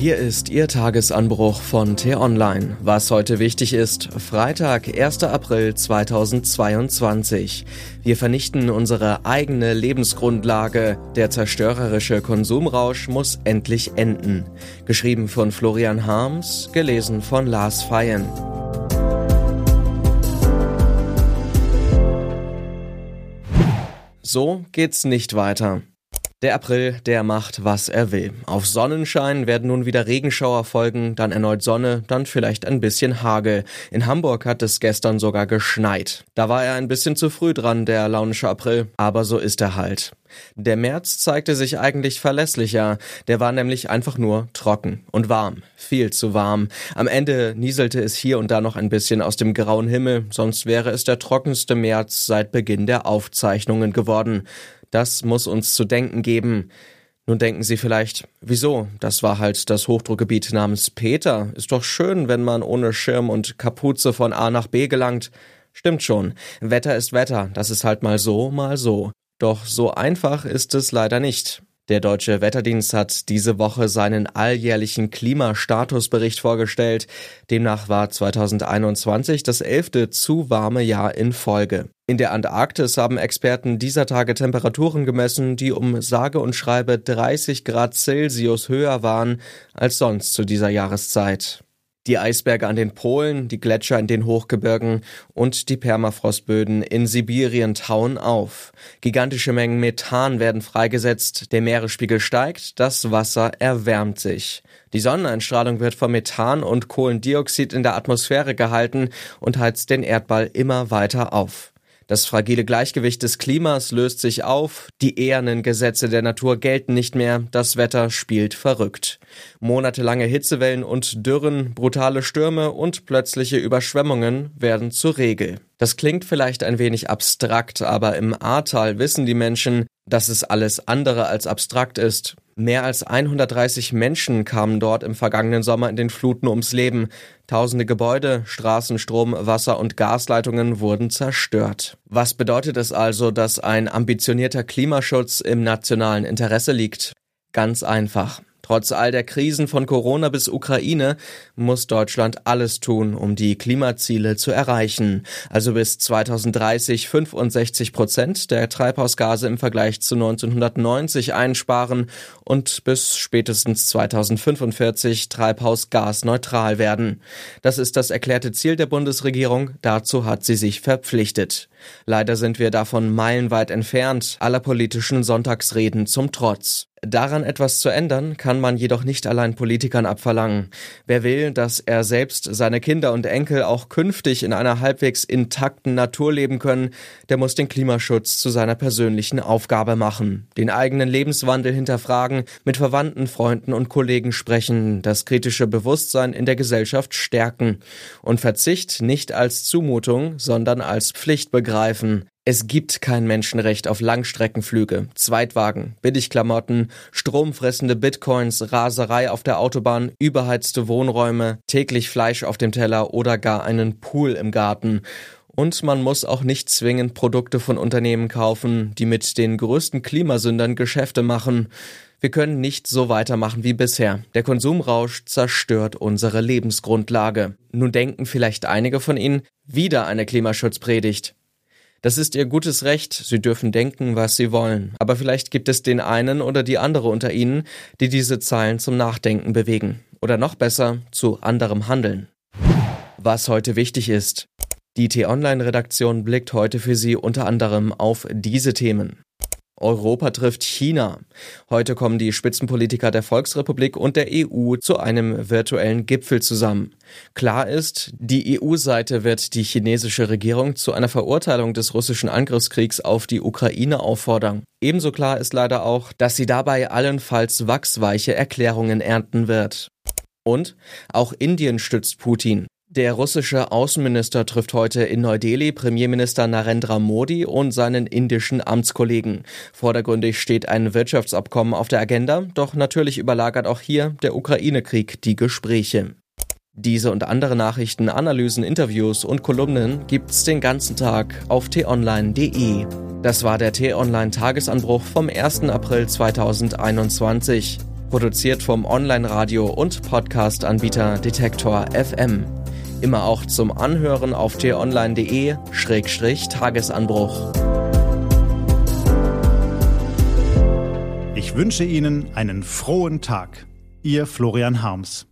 Hier ist Ihr Tagesanbruch von T-Online. Was heute wichtig ist, Freitag, 1. April 2022. Wir vernichten unsere eigene Lebensgrundlage. Der zerstörerische Konsumrausch muss endlich enden. Geschrieben von Florian Harms, gelesen von Lars Feyen. So geht's nicht weiter. Der April, der macht, was er will. Auf Sonnenschein werden nun wieder Regenschauer folgen, dann erneut Sonne, dann vielleicht ein bisschen Hagel. In Hamburg hat es gestern sogar geschneit. Da war er ein bisschen zu früh dran, der launische April, aber so ist er halt. Der März zeigte sich eigentlich verlässlicher, der war nämlich einfach nur trocken und warm, viel zu warm. Am Ende nieselte es hier und da noch ein bisschen aus dem grauen Himmel, sonst wäre es der trockenste März seit Beginn der Aufzeichnungen geworden. Das muss uns zu denken geben. Nun denken Sie vielleicht, wieso? Das war halt das Hochdruckgebiet namens Peter. Ist doch schön, wenn man ohne Schirm und Kapuze von A nach B gelangt. Stimmt schon. Wetter ist Wetter. Das ist halt mal so, mal so. Doch so einfach ist es leider nicht. Der Deutsche Wetterdienst hat diese Woche seinen alljährlichen Klimastatusbericht vorgestellt. Demnach war 2021 das elfte zu warme Jahr in Folge. In der Antarktis haben Experten dieser Tage Temperaturen gemessen, die um sage und schreibe 30 Grad Celsius höher waren als sonst zu dieser Jahreszeit. Die Eisberge an den Polen, die Gletscher in den Hochgebirgen und die Permafrostböden in Sibirien tauen auf. Gigantische Mengen Methan werden freigesetzt, der Meeresspiegel steigt, das Wasser erwärmt sich. Die Sonneneinstrahlung wird vom Methan und Kohlendioxid in der Atmosphäre gehalten und heizt den Erdball immer weiter auf. Das fragile Gleichgewicht des Klimas löst sich auf, die ehernen Gesetze der Natur gelten nicht mehr, das Wetter spielt verrückt. Monatelange Hitzewellen und Dürren, brutale Stürme und plötzliche Überschwemmungen werden zur Regel. Das klingt vielleicht ein wenig abstrakt, aber im Ahrtal wissen die Menschen, dass es alles andere als abstrakt ist. Mehr als 130 Menschen kamen dort im vergangenen Sommer in den Fluten ums Leben. Tausende Gebäude, Straßen, Strom, Wasser und Gasleitungen wurden zerstört. Was bedeutet es also, dass ein ambitionierter Klimaschutz im nationalen Interesse liegt? Ganz einfach. Trotz all der Krisen von Corona bis Ukraine muss Deutschland alles tun, um die Klimaziele zu erreichen. Also bis 2030 65 Prozent der Treibhausgase im Vergleich zu 1990 einsparen und bis spätestens 2045 treibhausgasneutral werden. Das ist das erklärte Ziel der Bundesregierung. Dazu hat sie sich verpflichtet. Leider sind wir davon meilenweit entfernt, aller politischen Sonntagsreden zum Trotz. Daran etwas zu ändern, kann man jedoch nicht allein Politikern abverlangen. Wer will, dass er selbst, seine Kinder und Enkel auch künftig in einer halbwegs intakten Natur leben können, der muss den Klimaschutz zu seiner persönlichen Aufgabe machen, den eigenen Lebenswandel hinterfragen, mit Verwandten, Freunden und Kollegen sprechen, das kritische Bewusstsein in der Gesellschaft stärken und Verzicht nicht als Zumutung, sondern als Pflicht begreifen. Es gibt kein Menschenrecht auf Langstreckenflüge, Zweitwagen, Billigklamotten, stromfressende Bitcoins, Raserei auf der Autobahn, überheizte Wohnräume, täglich Fleisch auf dem Teller oder gar einen Pool im Garten. Und man muss auch nicht zwingend Produkte von Unternehmen kaufen, die mit den größten Klimasündern Geschäfte machen. Wir können nicht so weitermachen wie bisher. Der Konsumrausch zerstört unsere Lebensgrundlage. Nun denken vielleicht einige von Ihnen, wieder eine Klimaschutzpredigt. Das ist ihr gutes Recht, sie dürfen denken, was sie wollen. Aber vielleicht gibt es den einen oder die andere unter ihnen, die diese Zeilen zum Nachdenken bewegen. Oder noch besser, zu anderem Handeln. Was heute wichtig ist. Die T-Online-Redaktion blickt heute für Sie unter anderem auf diese Themen. Europa trifft China. Heute kommen die Spitzenpolitiker der Volksrepublik und der EU zu einem virtuellen Gipfel zusammen. Klar ist, die EU-Seite wird die chinesische Regierung zu einer Verurteilung des russischen Angriffskriegs auf die Ukraine auffordern. Ebenso klar ist leider auch, dass sie dabei allenfalls wachsweiche Erklärungen ernten wird. Und auch Indien stützt Putin. Der russische Außenminister trifft heute in Neu-Delhi Premierminister Narendra Modi und seinen indischen Amtskollegen. Vordergründig steht ein Wirtschaftsabkommen auf der Agenda, doch natürlich überlagert auch hier der Ukraine-Krieg die Gespräche. Diese und andere Nachrichten, Analysen, Interviews und Kolumnen gibt's den ganzen Tag auf t-online.de. Das war der T-Online Tagesanbruch vom 1. April 2021. Produziert vom Online-Radio und Podcast-Anbieter Detektor FM. Immer auch zum Anhören auf t-online.de-tagesanbruch. Ich wünsche Ihnen einen frohen Tag. Ihr Florian Harms.